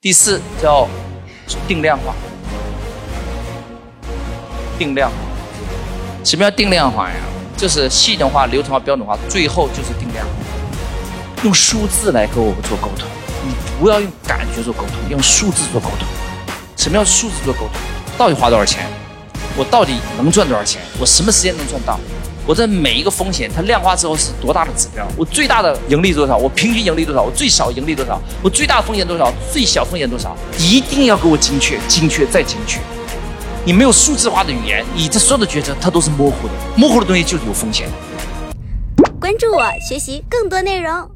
第四叫定量化，定量。什么叫定量化呀？就是系统化、流程化、标准化，最后就是定量。用数字来跟我们做沟通，你不要用感觉做沟通，用数字做沟通。什么叫数字做沟通？到底花多少钱？我到底能赚多少钱？我什么时间能赚到？我在每一个风险，它量化之后是多大的指标？我最大的盈利多少？我平均盈利多少？我最少盈利多少？我最大风险多少？最小风险多少？一定要给我精确，精确再精确。你没有数字化的语言，你这所有的决策它都是模糊的，模糊的东西就是有风险的。关注我，学习更多内容。